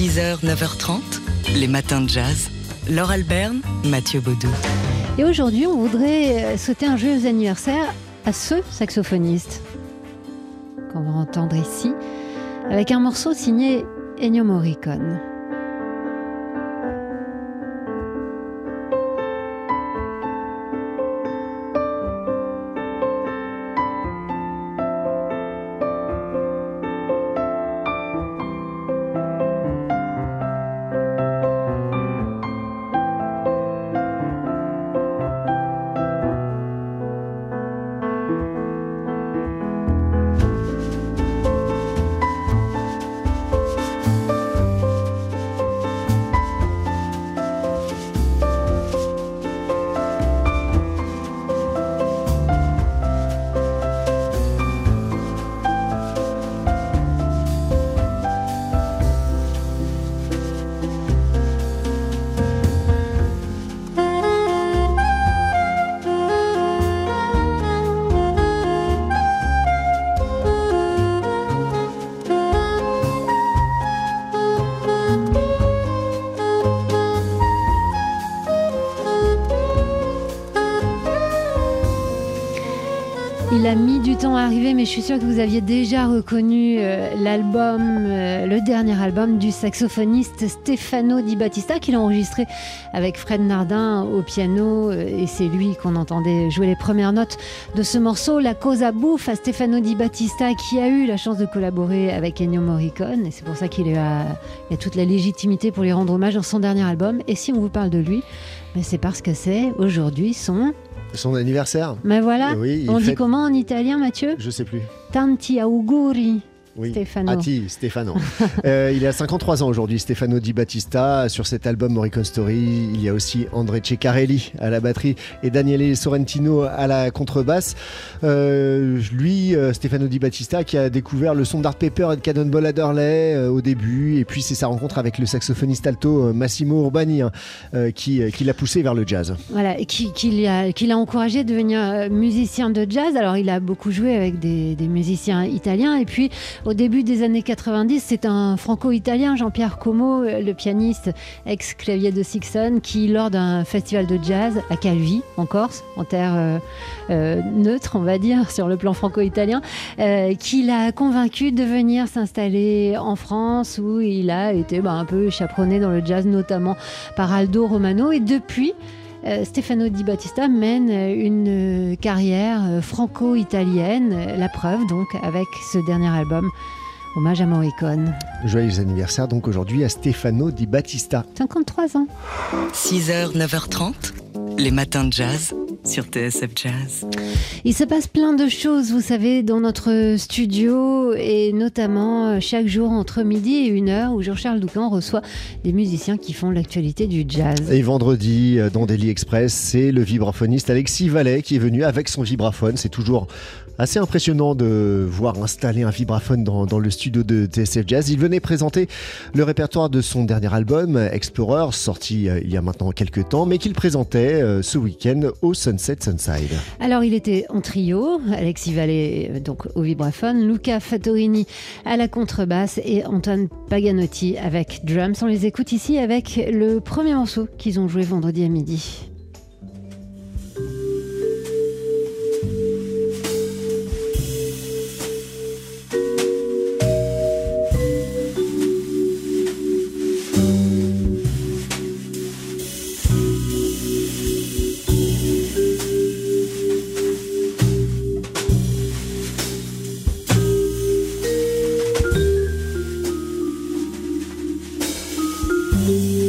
6h, 9h30, les matins de jazz. Laure Alberne, Mathieu Baudou. Et aujourd'hui, on voudrait euh, souhaiter un joyeux anniversaire à ce saxophoniste qu'on va entendre ici, avec un morceau signé Ennio Morricone. Mis du temps à arriver, mais je suis sûre que vous aviez déjà reconnu euh, l'album, euh, le dernier album du saxophoniste Stefano Di Battista, qu'il a enregistré avec Fred Nardin au piano, euh, et c'est lui qu'on entendait jouer les premières notes de ce morceau, La Cosa Bouffe, à Stefano Di Battista, qui a eu la chance de collaborer avec Ennio Morricone, et c'est pour ça qu'il a, a toute la légitimité pour lui rendre hommage dans son dernier album. Et si on vous parle de lui, ben c'est parce que c'est aujourd'hui son son anniversaire. Mais voilà. Oui, On dit comment en italien, Mathieu? Je sais plus. Tanti auguri. Oui. Stefano. Atti, Stefano. Euh, il a 53 ans aujourd'hui, Stefano Di Battista. Sur cet album Morricone Story, il y a aussi André Ceccarelli à la batterie et Daniele Sorrentino à la contrebasse. Euh, lui, euh, Stefano Di Battista, qui a découvert le son d'Art Pepper et de Cannonball Adderley au début, et puis c'est sa rencontre avec le saxophoniste alto Massimo Urbani hein, qui, qui l'a poussé vers le jazz. Voilà, et qui, qui l'a qui encouragé à devenir musicien de jazz. Alors, il a beaucoup joué avec des, des musiciens italiens. Et puis, au début des années 90, c'est un franco-italien, Jean-Pierre Como, euh, le pianiste ex-clavier de Sixon, qui, lors d'un festival de jazz à Calvi, en Corse, en terre euh, euh, neutre, on va dire, sur le plan franco-italien, qui l'a convaincu de venir s'installer en France, où il a été bah, un peu chaperonné dans le jazz, notamment par Aldo Romano. Et depuis, Stefano Di Battista mène euh, une euh, carrière euh, franco-italienne, euh, la preuve donc avec ce dernier album, hommage à Morricone. Joyeux anniversaire donc aujourd'hui à Stefano Di Battista. 53 ans. 6h, 9h30, les matins de jazz sur TSF Jazz. Il se passe plein de choses, vous savez, dans notre studio et notamment euh, chaque jour entre midi et une heure où Jean-Charles Doucan reçoit des musiciens qui font l'actualité du jazz. Et vendredi, euh, dans Daily Express, c'est le vibraphoniste Alexis Vallet qui est venu avec son vibraphone. C'est toujours assez impressionnant de voir installer un vibraphone dans, le studio de TSF Jazz. Il venait présenter le répertoire de son dernier album, Explorer, sorti euh, il y a maintenant quelques temps, mais qu'il présentait euh, ce week-end au Sunset Sunside. Alors il était en trio, Alexis Vallée euh, donc au vibraphone, Luca Fattorini à la contrebasse et Antoine Paganotti avec drums. On les écoute ici avec le premier morceau qu'ils ont joué vendredi à midi. you.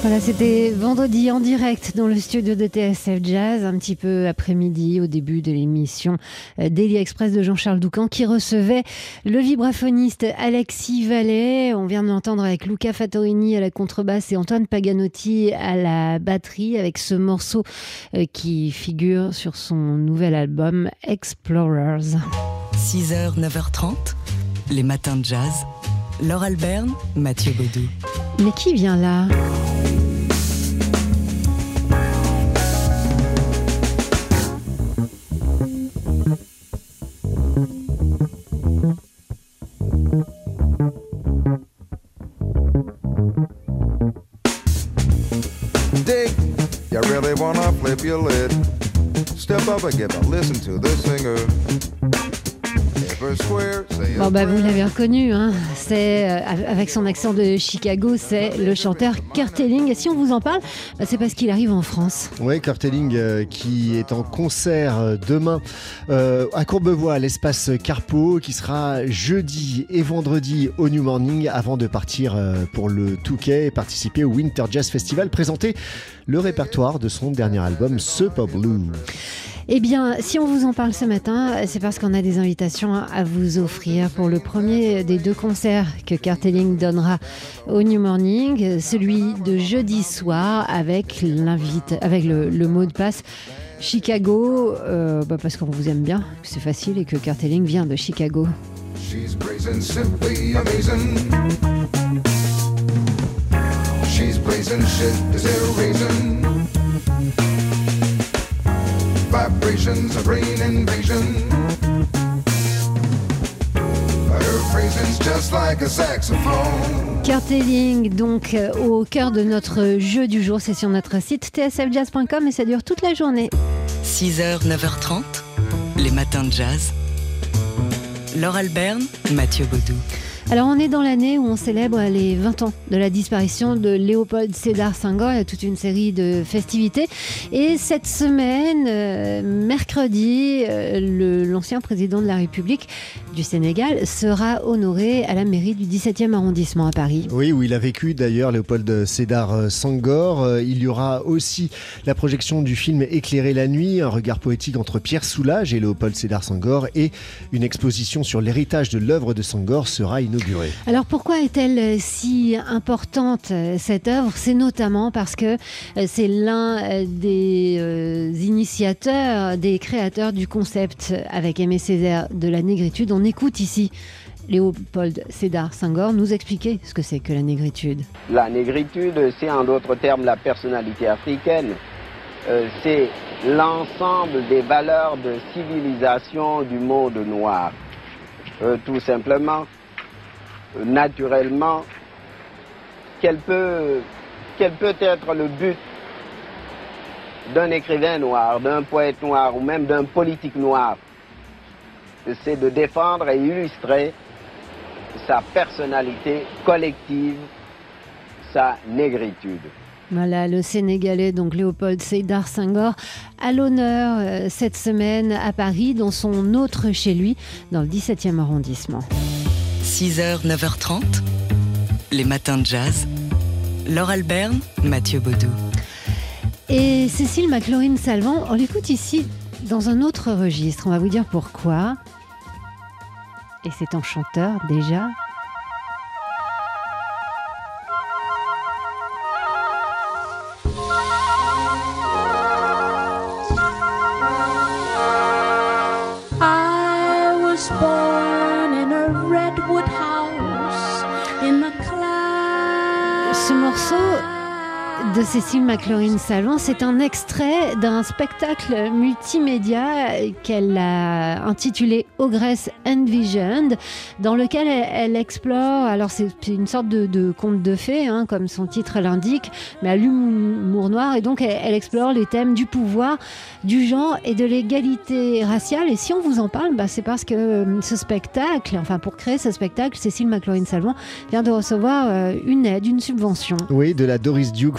Voilà, c'était vendredi en direct dans le studio de TSF Jazz, un petit peu après-midi, au début de l'émission euh, Daily Express de Jean-Charles Doucan, qui recevait le vibraphoniste Alexis Vallet. On vient de l'entendre avec Luca Fattorini à la contrebasse et Antoine Paganotti à la batterie, avec ce morceau euh, qui figure sur son nouvel album Explorers. 6h, 9h30, les matins de jazz. Laure Alberne, Mathieu Baudou. Mais qui vient là Dig, you really wanna flip your lid? Step up and give a listen to this singer. Bon bah vous l'avez reconnu, hein. c'est euh, avec son accent de Chicago, c'est le chanteur Kurt Elling. Et si on vous en parle, bah, c'est parce qu'il arrive en France. Oui, Kurt Elling euh, qui est en concert euh, demain euh, à Courbevoie, à l'espace Carpo, qui sera jeudi et vendredi au New Morning avant de partir pour le Touquet et participer au Winter Jazz Festival, présenter le répertoire de son dernier album, Super Blue. Eh bien, si on vous en parle ce matin, c'est parce qu'on a des invitations à vous offrir pour le premier des deux concerts que Kurt Elling donnera au New Morning, celui de jeudi soir avec l'invite, avec le, mot de passe. Chicago, euh, bah parce qu'on vous aime bien, c'est facile et que Kurt Elling vient de Chicago. She's brazen, simply amazing. She's blazing shit, is reason? Vibrations of brain invasion. Her phrasing's just like a saxophone. Kurt Elling, donc euh, au cœur de notre jeu du jour, c'est sur notre site tsfjazz.com et ça dure toute la journée. 6h, 9h30, les matins de jazz. Laure Alberne, Mathieu Baudou. Alors on est dans l'année où on célèbre les 20 ans de la disparition de Léopold Sédar Senghor. Il y a toute une série de festivités. Et cette semaine, euh, mercredi, euh, l'ancien président de la République du Sénégal sera honoré à la mairie du 17e arrondissement à Paris. Oui, où il a vécu d'ailleurs, Léopold Sédar euh. Euh, Il y aura aussi la projection du film Éclairer la nuit, un regard poétique entre Pierre Soulages et Léopold Sédar Sangor, et une exposition sur l'héritage de l'œuvre de Sangor sera inaugurée. Alors pourquoi est-elle euh, si importante euh, cette œuvre? C'est notamment parce que euh, c'est l'un des initiateurs, des créateurs du concept avec Aimé Césaire de la négritude. On écoute ici Léopold Sédar Senghor nous expliquer ce que c'est que la négritude. La négritude, c'est en d'autres termes la personnalité africaine. Euh, c'est l'ensemble des valeurs de civilisation du monde noir. Euh, tout simplement, naturellement, quel peut, quel peut être le but d'un écrivain noir, d'un poète noir ou même d'un politique noir? C'est de défendre et illustrer sa personnalité collective, sa négritude. Voilà, le Sénégalais, donc Léopold Sédar Senghor, à l'honneur euh, cette semaine à Paris, dans son autre chez lui, dans le 17e arrondissement. 6h, 9h30, les matins de jazz. Laure Alberne, Mathieu Baudou. Et Cécile McLaurin Salvant, on l'écoute ici dans un autre registre. On va vous dire pourquoi. Et c'est en chanteur déjà. Ce morceau de Cécile McLaurin Salvant, c'est un extrait d'un spectacle multimédia qu'elle a intitulé Ogress Envisioned, dans lequel elle, explore, alors c'est une sorte de, conte de fées, hein, comme son titre l'indique, mais à l'humour noir, et donc elle, explore les thèmes du pouvoir, du genre et de l'égalité raciale. Et si on vous en parle, bah, c'est parce que euh, ce spectacle, enfin pour créer ce spectacle, Cécile McLaurin Salvant vient de recevoir euh, une aide, une subvention. Oui, de la Doris Duke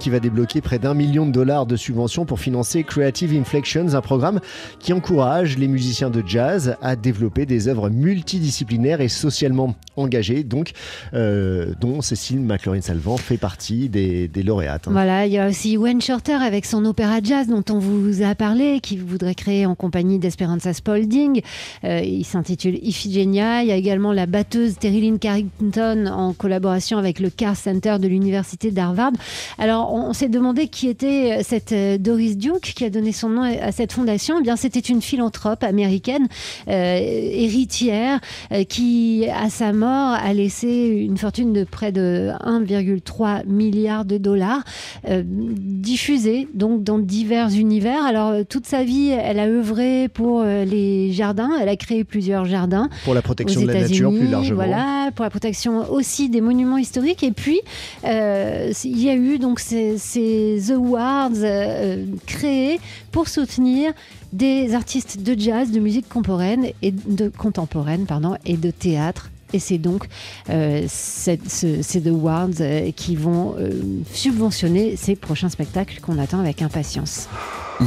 Qui va débloquer près d'un million de dollars de subventions pour financer Creative Inflections, un programme qui encourage les musiciens de jazz à développer des œuvres multidisciplinaires et socialement engagées, donc euh, dont Cécile McLaurin-Salvant fait partie des, des lauréates. hein. Voilà, il y a aussi Wayne Shorter avec son opéra jazz dont on vous a parlé, qui voudrait créer en compagnie d'Esperanza Spalding. Euh, il s'intitule Iphigenia. Il y a également la batteuse Terry Carrington en collaboration avec le Carr Center de l'Université d'Harvard. Alors, on, on s'est demandé qui était cette euh, Doris Duke qui a donné son nom à cette fondation. Eh bien, c'était une philanthrope américaine, euh, héritière, euh, qui, à sa mort, a laissé une fortune de près de 1,3 milliard de dollars euh, diffusée donc dans divers univers. Alors euh, toute sa vie, elle a œuvré pour euh, les jardins. Elle a créé plusieurs jardins Pour la protection de la nature plus largement. Voilà, pour la protection aussi des monuments historiques. Et puis, euh, il y a eu donc ces, ces awards euh, créés pour soutenir des artistes de jazz, de musique contemporaine et de contemporaine, pardon, et de théâtre. Et c'est donc euh, cette- ce- ces awards euh, qui vont euh, subventionner ces prochains spectacles qu'on attend avec impatience.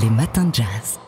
Les matins de jazz.